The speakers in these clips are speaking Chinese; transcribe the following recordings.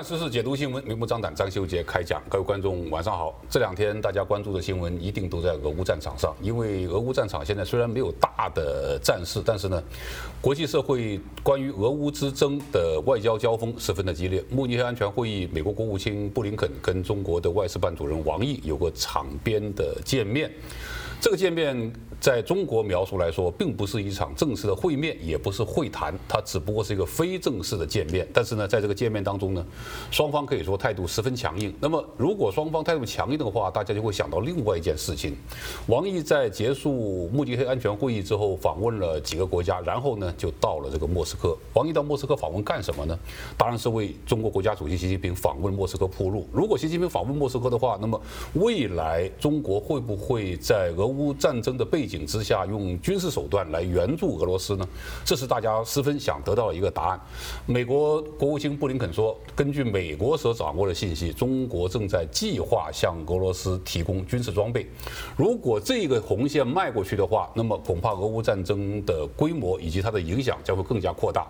看时事，解读新闻，明目张胆，张秀杰开讲。各位观众，晚上好。这两天大家关注的新闻一定都在俄乌战场上，因为俄乌战场现在虽然没有大的战事，但是呢，国际社会关于俄乌之争的外交交锋十分的激烈。慕尼黑安全会议，美国国务卿布林肯跟中国的外事办主任王毅有过场边的见面。这个见面在中国描述来说，并不是一场正式的会面，也不是会谈，它只不过是一个非正式的见面。但是呢，在这个见面当中呢，双方可以说态度十分强硬。那么，如果双方态度强硬的话，大家就会想到另外一件事情：王毅在结束慕尼黑安全会议之后，访问了几个国家，然后呢，就到了这个莫斯科。王毅到莫斯科访问干什么呢？当然是为中国国家主席习近平访问莫斯科铺路。如果习近平访问莫斯科的话，那么未来中国会不会在俄乌战争的背景之下，用军事手段来援助俄罗斯呢？这是大家十分想得到的一个答案。美国国务卿布林肯说，根据美国所掌握的信息，中国正在计划向俄罗斯提供军事装备。如果这个红线迈过去的话，那么恐怕俄乌战争的规模以及它的影响将会更加扩大。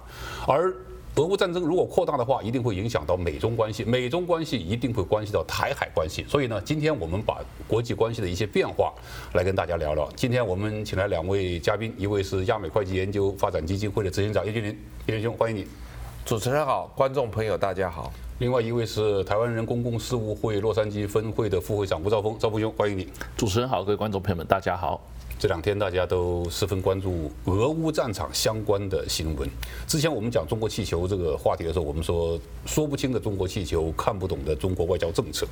而俄乌战争如果扩大的话，一定会影响到美中关系，美中关系一定会关系到台海关系。所以呢，今天我们把国际关系的一些变化来跟大家聊聊。今天我们请来两位嘉宾，一位是亚美会计研究发展基金会的执行长叶俊林，叶俊兄，欢迎你。主持人好，观众朋友大家好。另外一位是台湾人公共事务会洛杉矶分会的副会长吴兆峰，兆丰兄，欢迎你。主持人好，各位观众朋友们大家好。这两天大家都十分关注俄乌战场相关的新闻。之前我们讲中国气球这个话题的时候，我们说说不清的中国气球，看不懂的中国外交政策。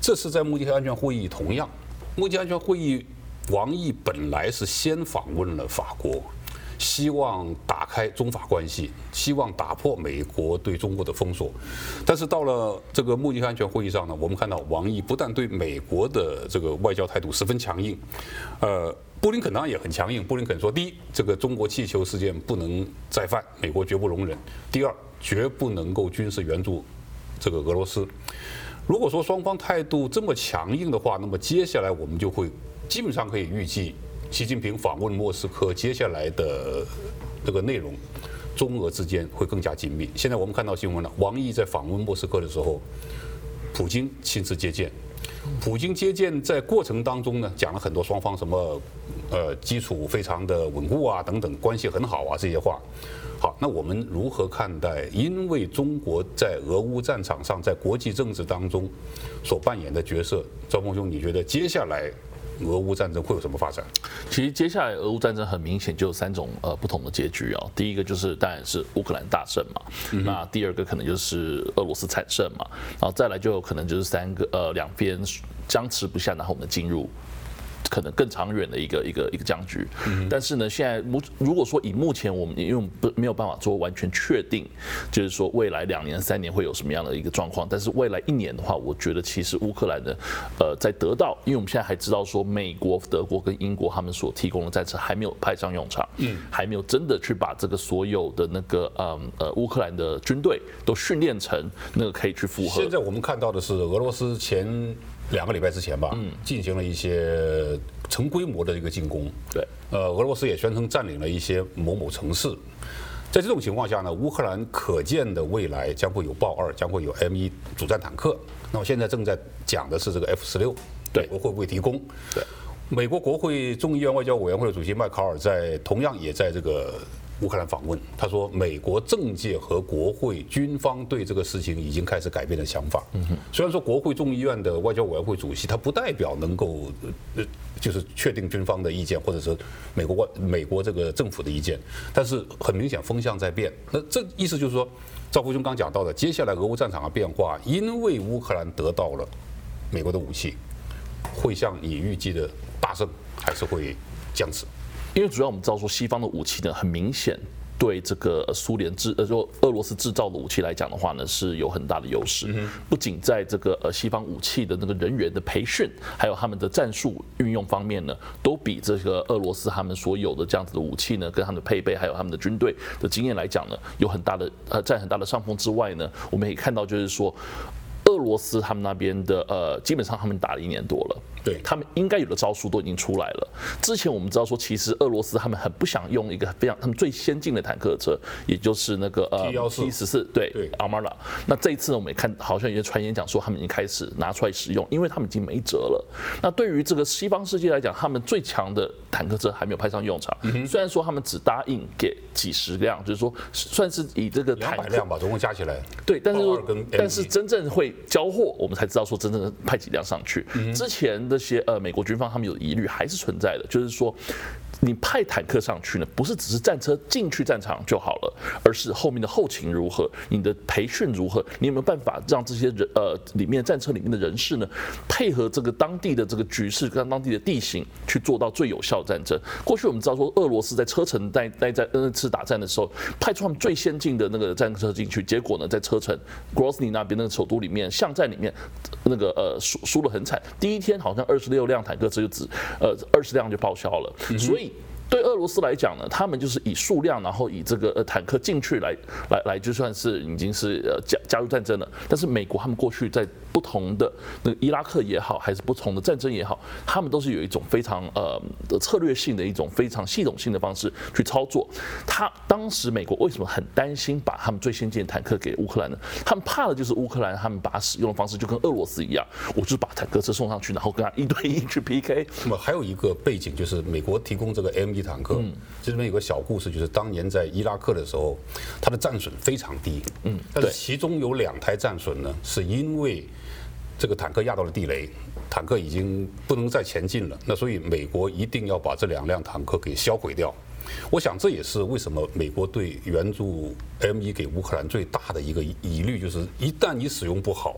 这次在慕尼黑安全会议，同样，慕尼黑安全会议，王毅本来是先访问了法国。希望打开中法关系，希望打破美国对中国的封锁，但是到了这个慕尼黑安全会议上呢，我们看到王毅不但对美国的这个外交态度十分强硬，呃，布林肯当然也很强硬。布林肯说，第一，这个中国气球事件不能再犯，美国绝不容忍；第二，绝不能够军事援助这个俄罗斯。如果说双方态度这么强硬的话，那么接下来我们就会基本上可以预计。习近平访问莫斯科，接下来的这个内容，中俄之间会更加紧密。现在我们看到新闻了，王毅在访问莫斯科的时候，普京亲自接见。普京接见在过程当中呢，讲了很多双方什么，呃，基础非常的稳固啊，等等，关系很好啊这些话。好，那我们如何看待？因为中国在俄乌战场上，在国际政治当中所扮演的角色，赵丰兄，你觉得接下来？俄乌战争会有什么发展？其实接下来俄乌战争很明显就有三种呃不同的结局啊。第一个就是当然是乌克兰大胜嘛，那第二个可能就是俄罗斯惨胜嘛，然后再来就有可能就是三个呃两边僵持不下，然后我们进入。可能更长远的一个一个一个僵局，但是呢，现在目如果说以目前我们因为不没有办法做完全确定，就是说未来两年三年会有什么样的一个状况，但是未来一年的话，我觉得其实乌克兰的呃在得到，因为我们现在还知道说美国、德国跟英国他们所提供的战车还没有派上用场，嗯，还没有真的去把这个所有的那个嗯呃乌克兰的军队都训练成那个可以去符合。现在我们看到的是俄罗斯前。两个礼拜之前吧，进行了一些成规模的一个进攻。对，呃，俄罗斯也宣称占领了一些某某城市。在这种情况下呢，乌克兰可见的未来将会有豹二，将会有 M 一主战坦克。那么现在正在讲的是这个 F 十六，对，国会不会提供？对，美国国会众议院外交委员会的主席麦考尔在同样也在这个。乌克兰访问，他说，美国政界和国会军方对这个事情已经开始改变了想法。虽然说国会众议院的外交委员会主席，他不代表能够呃，就是确定军方的意见，或者是美国外美国这个政府的意见，但是很明显风向在变。那这意思就是说，赵福兄刚讲到的，接下来俄乌战场的变化，因为乌克兰得到了美国的武器，会像你预计的大胜，还是会僵持？因为主要我们知道说，西方的武器呢，很明显对这个苏联制呃，说俄罗斯制造的武器来讲的话呢，是有很大的优势。不仅在这个呃西方武器的那个人员的培训，还有他们的战术运用方面呢，都比这个俄罗斯他们所有的这样子的武器呢，跟他们的配备，还有他们的军队的经验来讲呢，有很大的呃占很大的上风之外呢，我们也看到就是说。俄罗斯他们那边的呃，基本上他们打了一年多了。对，他们应该有的招数都已经出来了。之前我们知道说，其实俄罗斯他们很不想用一个非常他们最先进的坦克车，也就是那个呃 T 十四对对 Armata。那这一次呢，我们也看好像有些传言讲说，他们已经开始拿出来使用，因为他们已经没辙了。那对于这个西方世界来讲，他们最强的坦克车还没有派上用场。嗯、虽然说他们只答应给几十辆，就是说算是以这个坦克两百辆吧，总共加起来。对，但是说但是真正会交货，我们才知道说真正的派几辆上去。嗯、之前那些呃美国军方他们有疑虑还是存在的，就是说。你派坦克上去呢，不是只是战车进去战场就好了，而是后面的后勤如何，你的培训如何，你有没有办法让这些人呃里面战车里面的人士呢，配合这个当地的这个局势跟当地的地形去做到最有效的战争？过去我们知道说，俄罗斯在车臣待待在那次打战的时候，派出他们最先进的那个战车进去，结果呢，在车臣 Grozny 那边那个首都里面巷战里面，那个呃输输了很惨，第一天好像二十六辆坦克车就只呃二十辆就报销了，所以。对俄罗斯来讲呢，他们就是以数量，然后以这个呃坦克进去来来来，就算是已经是呃加加入战争了。但是美国他们过去在不同的那个伊拉克也好，还是不同的战争也好，他们都是有一种非常呃的策略性的一种非常系统性的方式去操作。他当时美国为什么很担心把他们最先进的坦克给乌克兰呢？他们怕的就是乌克兰他们把使用的方式就跟俄罗斯一样，我就是把坦克车送上去，然后跟他一对一去 PK。那么还有一个背景就是美国提供这个一坦克，这里面有个小故事，就是当年在伊拉克的时候，它的战损非常低，嗯，但是其中有两台战损呢，是因为这个坦克压到了地雷，坦克已经不能再前进了，那所以美国一定要把这两辆坦克给销毁掉。我想这也是为什么美国对援助 M1 给乌克兰最大的一个疑虑，就是一旦你使用不好。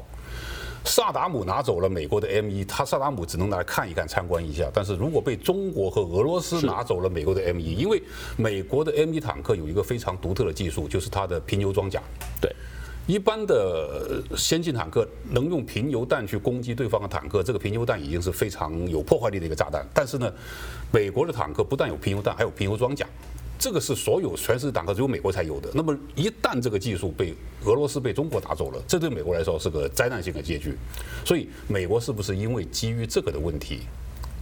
萨达姆拿走了美国的 M1，他萨达姆只能拿来看一看、参观一下。但是如果被中国和俄罗斯拿走了美国的 M1，因为美国的 M1 坦克有一个非常独特的技术，就是它的平油装甲。对，一般的先进坦克能用平油弹去攻击对方的坦克，这个平油弹已经是非常有破坏力的一个炸弹。但是呢，美国的坦克不但有平油弹，还有平油装甲。这个是所有全世界坦克只有美国才有的。那么一旦这个技术被俄罗斯被中国拿走了，这对美国来说是个灾难性的结局。所以美国是不是因为基于这个的问题，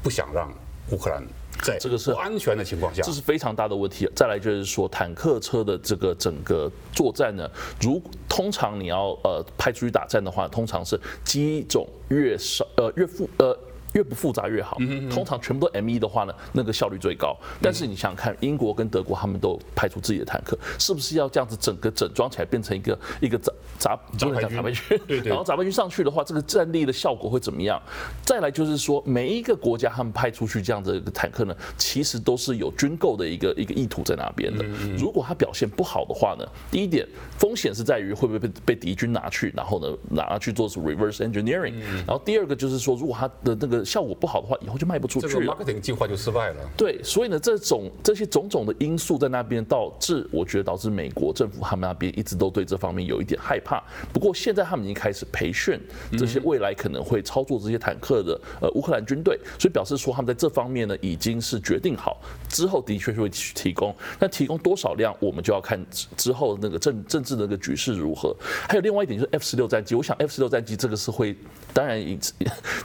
不想让乌克兰在这个是安全的情况下？这是非常大的问题。再来就是说，坦克车的这个整个作战呢，如通常你要呃派出去打战的话，通常是机种越少呃越复呃。越不复杂越好。通常全部都 M1 的话呢，那个效率最高。但是你想想看，英国跟德国他们都派出自己的坦克，是不是要这样子整个整装起来变成一个一个杂杂杂牌军？然后杂牌军上去的话，这个战力的效果会怎么样？再来就是说，每一个国家他们派出去这样子一个坦克呢，其实都是有军购的一个一个意图在那边的。如果他表现不好的话呢，第一点风险是在于会不会被被敌军拿去，然后呢拿去做是 reverse engineering。然后第二个就是说，如果他的那个效果不好的话，以后就卖不出去了。这个 marketing 计划就失败了。对，所以呢，这种这些种种的因素在那边导致，我觉得导致美国政府他们那边一直都对这方面有一点害怕。不过现在他们已经开始培训这些未来可能会操作这些坦克的呃乌克兰军队，所以表示说他们在这方面呢已经是决定好，之后的确是会提供。那提供多少量，我们就要看之后那个政政治的那个局势如何。还有另外一点就是 F 十六战机，我想 F 十六战机这个是会，当然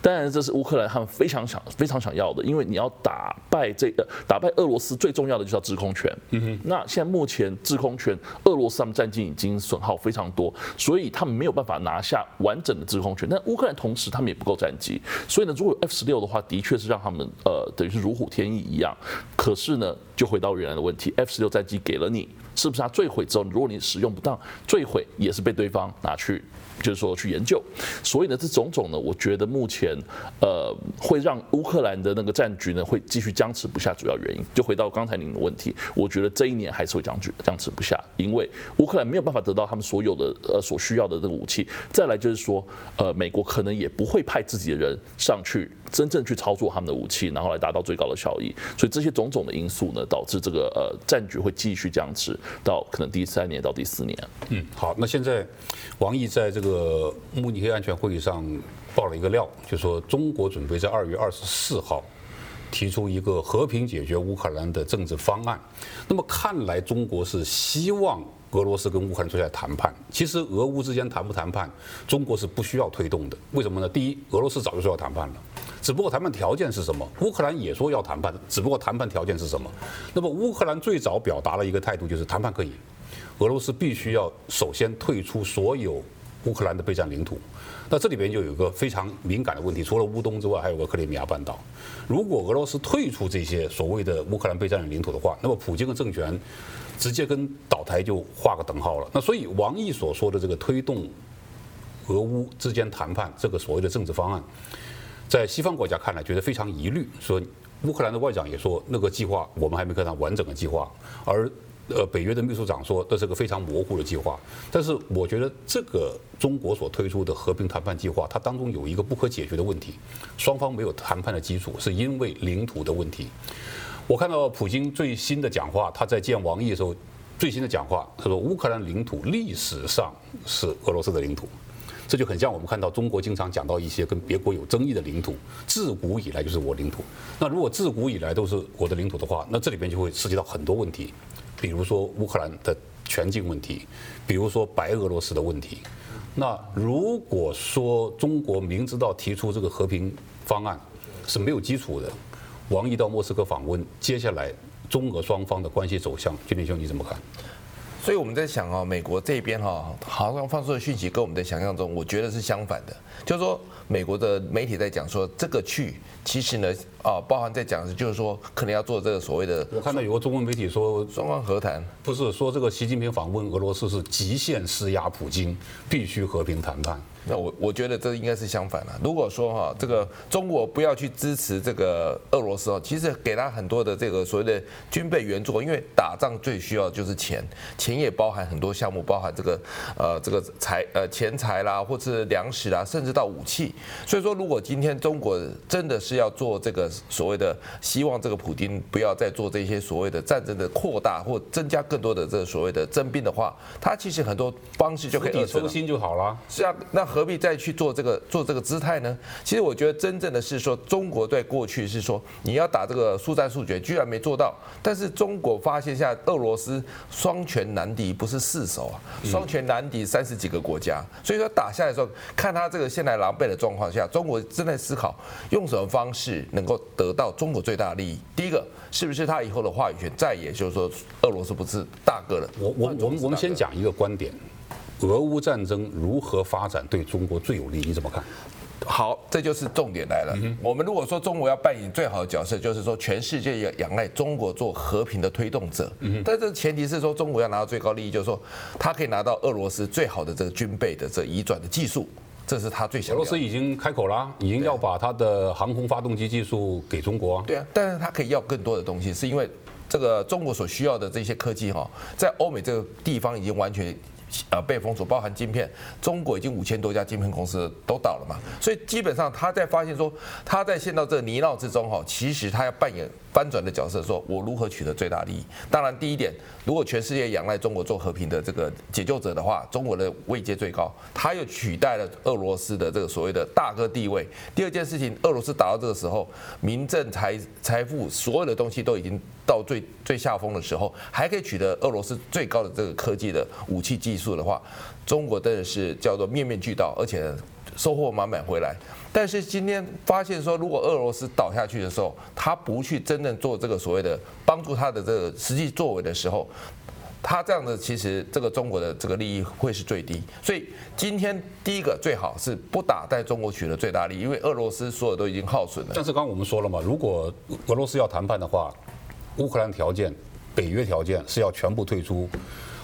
当然这是乌克兰他们非。非常想非常想要的，因为你要打败这个打败俄罗斯，最重要的就是要制空权。嗯哼。那现在目前制空权，俄罗斯他们战机已经损耗非常多，所以他们没有办法拿下完整的制空权。但乌克兰同时他们也不够战机，所以呢，如果有 F 十六的话，的确是让他们呃等于是如虎添翼一样。可是呢，就回到原来的问题，F 十六战机给了你，是不是它坠毁之后，如果你使用不当，坠毁也是被对方拿去。就是说去研究，所以呢，这种种呢，我觉得目前呃会让乌克兰的那个战局呢会继续僵持不下，主要原因。就回到刚才您的问题，我觉得这一年还是会僵局僵持不下，因为乌克兰没有办法得到他们所有的呃所需要的这个武器，再来就是说呃美国可能也不会派自己的人上去真正去操作他们的武器，然后来达到最高的效益，所以这些种种的因素呢，导致这个呃战局会继续僵持到可能第三年到第四年。嗯，好，那现在王毅在这个。慕尼黑安全会议上爆了一个料，就说中国准备在二月二十四号提出一个和平解决乌克兰的政治方案。那么看来中国是希望俄罗斯跟乌克兰坐下来谈判。其实俄乌之间谈不谈判，中国是不需要推动的。为什么呢？第一，俄罗斯早就说要谈判了，只不过谈判条件是什么？乌克兰也说要谈判，只不过谈判条件是什么？那么乌克兰最早表达了一个态度，就是谈判可以，俄罗斯必须要首先退出所有乌克兰的备战领土。那这里边就有一个非常敏感的问题，除了乌东之外，还有个克里米亚半岛。如果俄罗斯退出这些所谓的乌克兰备战领土的话，那么普京的政权直接跟倒台就画个等号了。那所以王毅所说的这个推动俄乌之间谈判这个所谓的政治方案，在西方国家看来觉得非常疑虑，说乌克兰的外长也说那个计划我们还没看到完整的计划，而。呃，北约的秘书长说这是个非常模糊的计划，但是我觉得这个中国所推出的和平谈判计划，它当中有一个不可解决的问题，双方没有谈判的基础，是因为领土的问题。我看到普京最新的讲话，他在见王毅的时候最新的讲话，他说乌克兰领土历史上是俄罗斯的领土，这就很像我们看到中国经常讲到一些跟别国有争议的领土，自古以来就是我领土。那如果自古以来都是我的领土的话，那这里边就会涉及到很多问题。比如说乌克兰的全境问题，比如说白俄罗斯的问题。那如果说中国明知道提出这个和平方案是没有基础的，王毅到莫斯科访问，接下来中俄双方的关系走向，俊麟兄你怎么看？所以我们在想啊，美国这边哈，好像放出的讯息跟我们的想象中，我觉得是相反的，就是说美国的媒体在讲说这个去。其实呢，啊，包含在讲的就是说，可能要做这个所谓的。我看到有个中文媒体说，双方和谈不是说这个习近平访问俄罗斯是极限施压普京，必须和平谈判。那我我觉得这应该是相反的。如果说哈，这个中国不要去支持这个俄罗斯哦，其实给他很多的这个所谓的军备援助，因为打仗最需要就是钱，钱也包含很多项目，包含这个呃这个财呃钱财啦，或是粮食啦，甚至到武器。所以说，如果今天中国真的是要做这个所谓的希望这个普丁不要再做这些所谓的战争的扩大或增加更多的这个所谓的征兵的话，他其实很多方式就可以抽薪就好了。是啊，那。何必再去做这个做这个姿态呢？其实我觉得真正的是说，中国在过去是说你要打这个速战速决，居然没做到。但是中国发现现在俄罗斯双拳难敌，不是四手啊，双拳难敌三十几个国家。所以说打下来的时候，看他这个现在狼狈的状况下，中国正在思考用什么方式能够得到中国最大的利益。第一个，是不是他以后的话语权再也就是说俄罗斯不是大哥了？我我我们我们先讲一个观点。俄乌战争如何发展对中国最有利？你怎么看？好，这就是重点来了。嗯、我们如果说中国要扮演最好的角色，就是说全世界要仰赖中国做和平的推动者。嗯，但这前提是说中国要拿到最高利益，就是说他可以拿到俄罗斯最好的这个军备的这移转的技术，这是他最想要。俄罗斯已经开口了，已经要把他的航空发动机技术给中国。对啊，但是他可以要更多的东西，是因为这个中国所需要的这些科技哈，在欧美这个地方已经完全。呃，被封锁，包含晶片，中国已经五千多家晶片公司都倒了嘛，所以基本上他在发现说，他在陷到这个泥淖之中哈，其实他要扮演翻转的角色，说我如何取得最大利益。当然，第一点，如果全世界仰赖中国做和平的这个解救者的话，中国的位阶最高，他又取代了俄罗斯的这个所谓的大哥地位。第二件事情，俄罗斯打到这个时候，民政财财富所有的东西都已经到最最下风的时候，还可以取得俄罗斯最高的这个科技的武器技术的话，中国真的是叫做面面俱到，而且收获满满回来。但是今天发现说，如果俄罗斯倒下去的时候，他不去真正做这个所谓的帮助他的这个实际作为的时候，他这样的其实这个中国的这个利益会是最低。所以今天第一个最好是不打，在中国取得最大利益，因为俄罗斯所有都已经耗损了。但是刚刚我们说了嘛，如果俄罗斯要谈判的话，乌克兰条件、北约条件是要全部退出。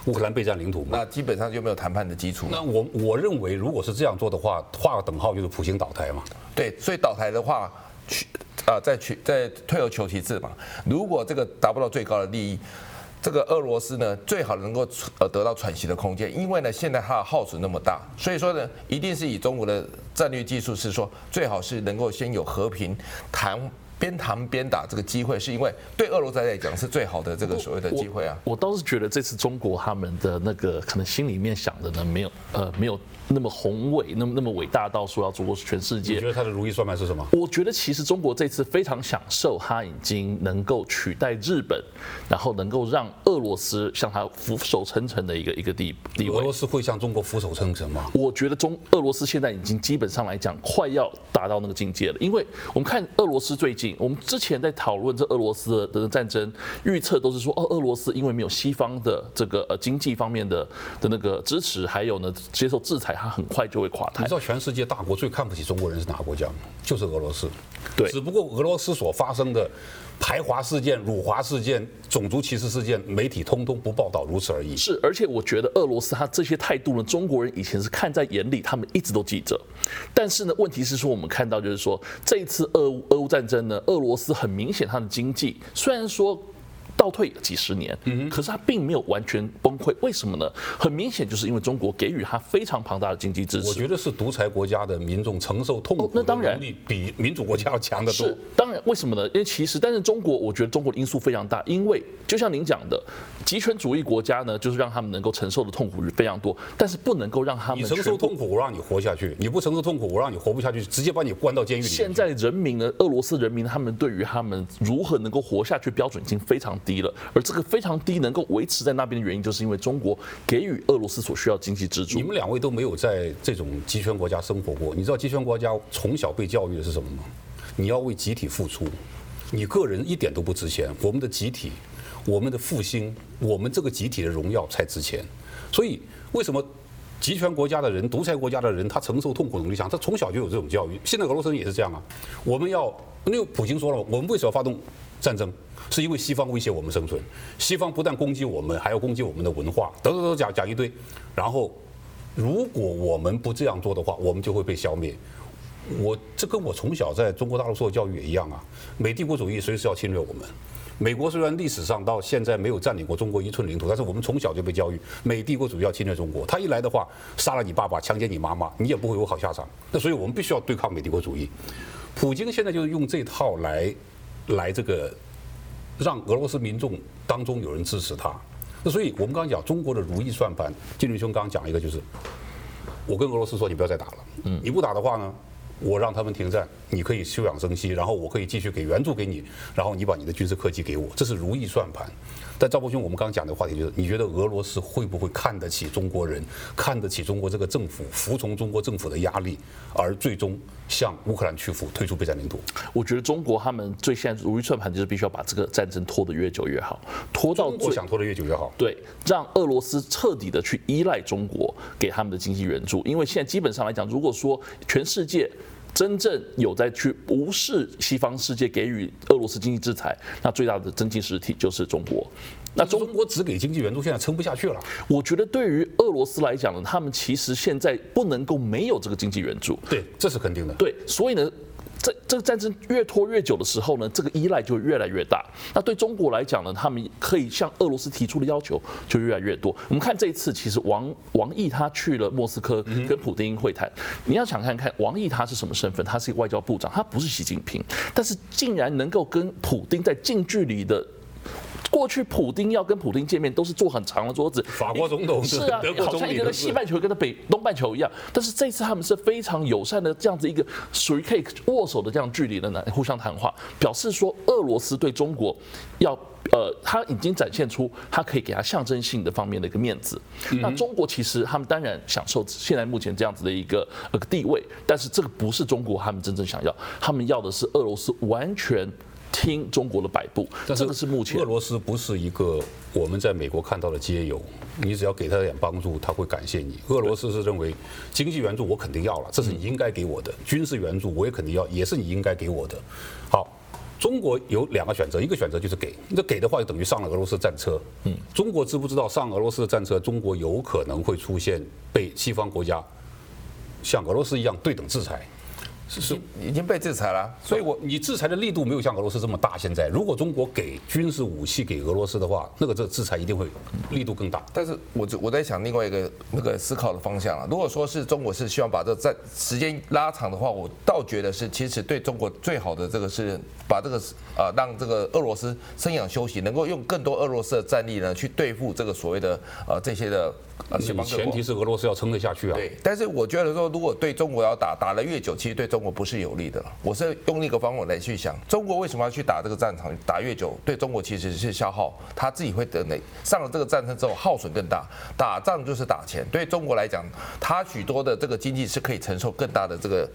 乌克兰备战领土，那基本上就没有谈判的基础。那我我认为，如果是这样做的话，画个等号就是普京倒台嘛。对，所以倒台的话，去啊，再去再退而求其次嘛。如果这个达不到最高的利益，这个俄罗斯呢，最好能够呃得到喘息的空间，因为呢，现在它的耗损那么大，所以说呢，一定是以中国的战略技术是说，最好是能够先有和平谈。边谈边打这个机会，是因为对俄罗斯来讲是最好的这个所谓的机会啊。我倒是觉得这次中国他们的那个可能心里面想的呢，没有呃没有那么宏伟，那么那么伟大到说要做过全世界。你觉得他的如意算盘是什么？我觉得其实中国这次非常享受，他已经能够取代日本，然后能够让俄罗斯向他俯首称臣的一个一个地地位。俄罗斯会向中国俯首称臣吗？我觉得中俄罗斯现在已经基本上来讲快要达到那个境界了，因为我们看俄罗斯最近。我们之前在讨论这俄罗斯的战争预测，都是说哦，俄罗斯因为没有西方的这个呃经济方面的的那个支持，还有呢接受制裁，它很快就会垮台。你知道全世界大国最看不起中国人是哪个国家吗？就是俄罗斯。对，只不过俄罗斯所发生的。排华事件、辱华事件、种族歧视事件，媒体通通不报道，如此而已。是，而且我觉得俄罗斯他这些态度呢，中国人以前是看在眼里，他们一直都记着。但是呢，问题是说，我们看到就是说，这一次俄乌俄乌战争呢，俄罗斯很明显，它的经济虽然说。倒退几十年，可是它并没有完全崩溃，为什么呢？很明显就是因为中国给予它非常庞大的经济支持。我觉得是独裁国家的民众承受痛苦的能力比民主国家要强得多。是，当然，为什么呢？因为其实，但是中国，我觉得中国的因素非常大，因为就像您讲的，集权主义国家呢，就是让他们能够承受的痛苦非常多，但是不能够让他们你承受痛苦，我让你活下去；你不承受痛苦，我让你活不下去，直接把你关到监狱里。现在人民呢，俄罗斯人民他们对于他们如何能够活下去标准已经非常低了，而这个。非常低，能够维持在那边的原因，就是因为中国给予俄罗斯所需要经济支柱。你们两位都没有在这种集权国家生活过，你知道集权国家从小被教育的是什么吗？你要为集体付出，你个人一点都不值钱，我们的集体，我们的复兴，我们这个集体的荣耀才值钱。所以，为什么集权国家的人、独裁国家的人，他承受痛苦能力强？他从小就有这种教育。现在俄罗斯人也是这样啊。我们要，因为普京说了，我们为什么要发动战争？是因为西方威胁我们生存，西方不但攻击我们，还要攻击我们的文化，等等等讲讲一堆。然后，如果我们不这样做的话，我们就会被消灭。我这跟我从小在中国大陆受的教育也一样啊。美帝国主义随时要侵略我们。美国虽然历史上到现在没有占领过中国一寸领土，但是我们从小就被教育，美帝国主义要侵略中国。他一来的话，杀了你爸爸，强奸你妈妈，你也不会有好下场。那所以我们必须要对抗美帝国主义。普京现在就是用这套来，来这个。让俄罗斯民众当中有人支持他，那所以我们刚刚讲中国的如意算盘，金立兄刚刚讲一个就是，我跟俄罗斯说你不要再打了，嗯，你不打的话呢，我让他们停战，你可以休养生息，然后我可以继续给援助给你，然后你把你的军事科技给我，这是如意算盘。但赵伯兄，我们刚刚讲的话题就是，你觉得俄罗斯会不会看得起中国人，看得起中国这个政府，服从中国政府的压力，而最终向乌克兰屈服，退出备战领土？我觉得中国他们最现在如意算盘就是必须要把这个战争拖得越久越好，拖到最想拖得越久越好。对，让俄罗斯彻底的去依赖中国给他们的经济援助，因为现在基本上来讲，如果说全世界。真正有在去无视西方世界给予俄罗斯经济制裁，那最大的经济实体就是中国。那中国只给经济援助，现在撑不下去了。我觉得对于俄罗斯来讲呢，他们其实现在不能够没有这个经济援助。对，这是肯定的。对，所以呢。这这个战争越拖越久的时候呢，这个依赖就越来越大。那对中国来讲呢，他们可以向俄罗斯提出的要求就越来越多。我们看这一次，其实王王毅他去了莫斯科跟普丁会谈。你要想看看王毅他是什么身份？他是一个外交部长，他不是习近平，但是竟然能够跟普丁在近距离的。过去普丁要跟普丁见面都是坐很长的桌子，法国总统是啊，好像一个西半球跟他北东半球一样。但是这次他们是非常友善的这样子一个属于可以握手的这样距离的呢，互相谈话，表示说俄罗斯对中国要呃，他已经展现出他可以给他象征性的方面的一个面子。那中国其实他们当然享受现在目前这样子的一个呃地位，但是这个不是中国他们真正想要，他们要的是俄罗斯完全。听中国的摆布，这个是目前。俄罗斯不是一个我们在美国看到的街友，你只要给他点帮助，他会感谢你。俄罗斯是认为经济援助我肯定要了，这是你应该给我的；军事援助我也肯定要，也是你应该给我的。好，中国有两个选择，一个选择就是给，那给的话就等于上了俄罗斯战车。嗯，中国知不知道上俄罗斯的战车，中国有可能会出现被西方国家像俄罗斯一样对等制裁？是已经被制裁了，所以我你制裁的力度没有像俄罗斯这么大。现在如果中国给军事武器给俄罗斯的话，那个这制裁一定会力度更大。但是我我在想另外一个那个思考的方向啊，如果说是中国是希望把这战时间拉长的话，我倒觉得是其实对中国最好的这个是把这个啊让这个俄罗斯生养休息，能够用更多俄罗斯的战力呢去对付这个所谓的呃这些的。前提是俄罗斯要撑得下去啊。对，但是我觉得说，如果对中国要打，打得越久，其实对中国不是有利的。我是用那个方法来去想，中国为什么要去打这个战场？打越久，对中国其实是消耗，他自己会得累。上了这个战争之后，耗损更大。打仗就是打钱，对中国来讲，他许多的这个经济是可以承受更大的这个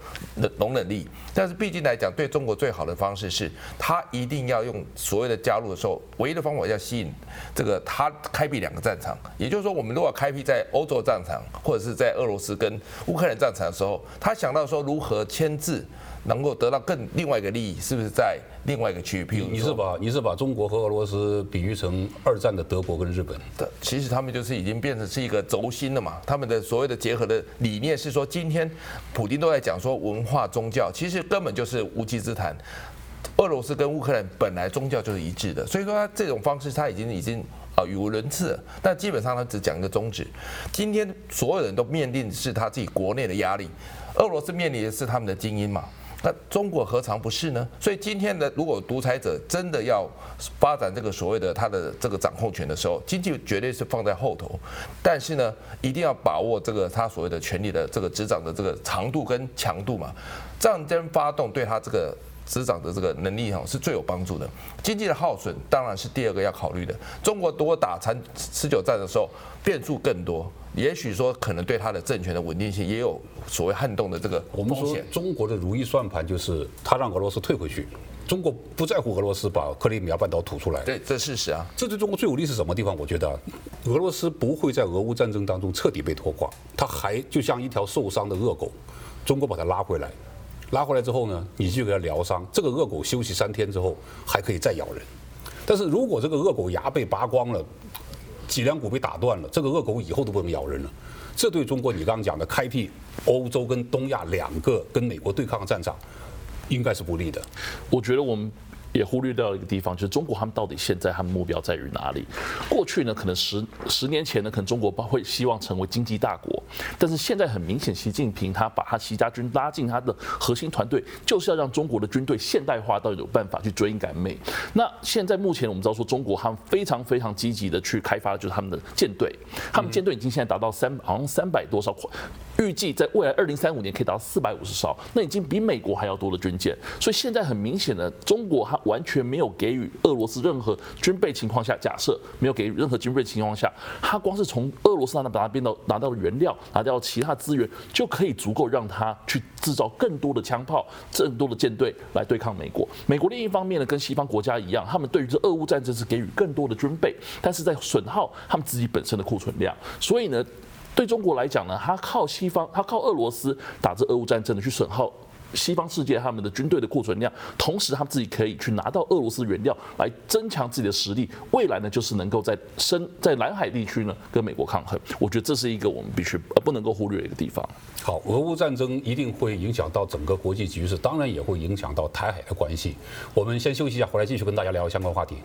容忍力。但是毕竟来讲，对中国最好的方式是，他一定要用所谓的加入的时候，唯一的方法要吸引这个他开辟两个战场。也就是说，我们如果开辟在欧洲战场，或者是在俄罗斯跟乌克兰战场的时候，他想到说如何牵制，能够得到更另外一个利益，是不是在另外一个区域？譬如你是把你是把中国和俄罗斯比喻成二战的德国跟日本的，其实他们就是已经变成是一个轴心了嘛。他们的所谓的结合的理念是说，今天普京都在讲说文化宗教，其实根本就是无稽之谈。俄罗斯跟乌克兰本来宗教就是一致的，所以说他这种方式他已经已经。啊，语无伦次，但基本上他只讲一个宗旨。今天所有人都面临是他自己国内的压力，俄罗斯面临的是他们的精英嘛，那中国何尝不是呢？所以今天的如果独裁者真的要发展这个所谓的他的这个掌控权的时候，经济绝对是放在后头，但是呢，一定要把握这个他所谓的权力的这个执掌的这个长度跟强度嘛。战争发动对他这个。执掌的这个能力哈是最有帮助的，经济的耗损当然是第二个要考虑的。中国多打长持久战的时候，变数更多，也许说可能对他的政权的稳定性也有所谓撼动的这个风险。我们说中国的如意算盘就是他让俄罗斯退回去，中国不在乎俄罗斯把克里米亚半岛吐出来。对，这事实啊。这对中国最有利是什么地方？我觉得俄罗斯不会在俄乌战争当中彻底被拖垮，他还就像一条受伤的恶狗，中国把它拉回来。拉回来之后呢，你就给它疗伤。这个恶狗休息三天之后还可以再咬人，但是如果这个恶狗牙被拔光了，脊梁骨被打断了，这个恶狗以后都不能咬人了。这对中国你刚刚讲的开辟欧洲跟东亚两个跟美国对抗的战场，应该是不利的。我觉得我们。也忽略掉一个地方，就是中国他们到底现在他们目标在于哪里？过去呢，可能十十年前呢，可能中国会希望成为经济大国，但是现在很明显，习近平他把他习家军拉进他的核心团队，就是要让中国的军队现代化，到底有办法去追赶美。那现在目前我们知道说，中国他们非常非常积极的去开发，就是他们的舰队，他们舰队已经现在达到三好像三百多艘，预计在未来二零三五年可以达到四百五十艘，那已经比美国还要多的军舰。所以现在很明显的，中国他。完全没有给予俄罗斯任何军备情况下，假设没有给予任何军备情况下，他光是从俄罗斯那边拿到拿到的原料，拿掉其他资源，就可以足够让他去制造更多的枪炮、更多的舰队来对抗美国。美国另一方面呢，跟西方国家一样，他们对于这俄乌战争是给予更多的军备，但是在损耗他们自己本身的库存量。所以呢，对中国来讲呢，他靠西方，他靠俄罗斯打这俄乌战争的去损耗。西方世界他们的军队的库存量，同时他们自己可以去拿到俄罗斯原料来增强自己的实力，未来呢就是能够在深在南海地区呢跟美国抗衡。我觉得这是一个我们必须呃不能够忽略的一个地方。好，俄乌战争一定会影响到整个国际局势，当然也会影响到台海的关系。我们先休息一下，回来继续跟大家聊相关话题。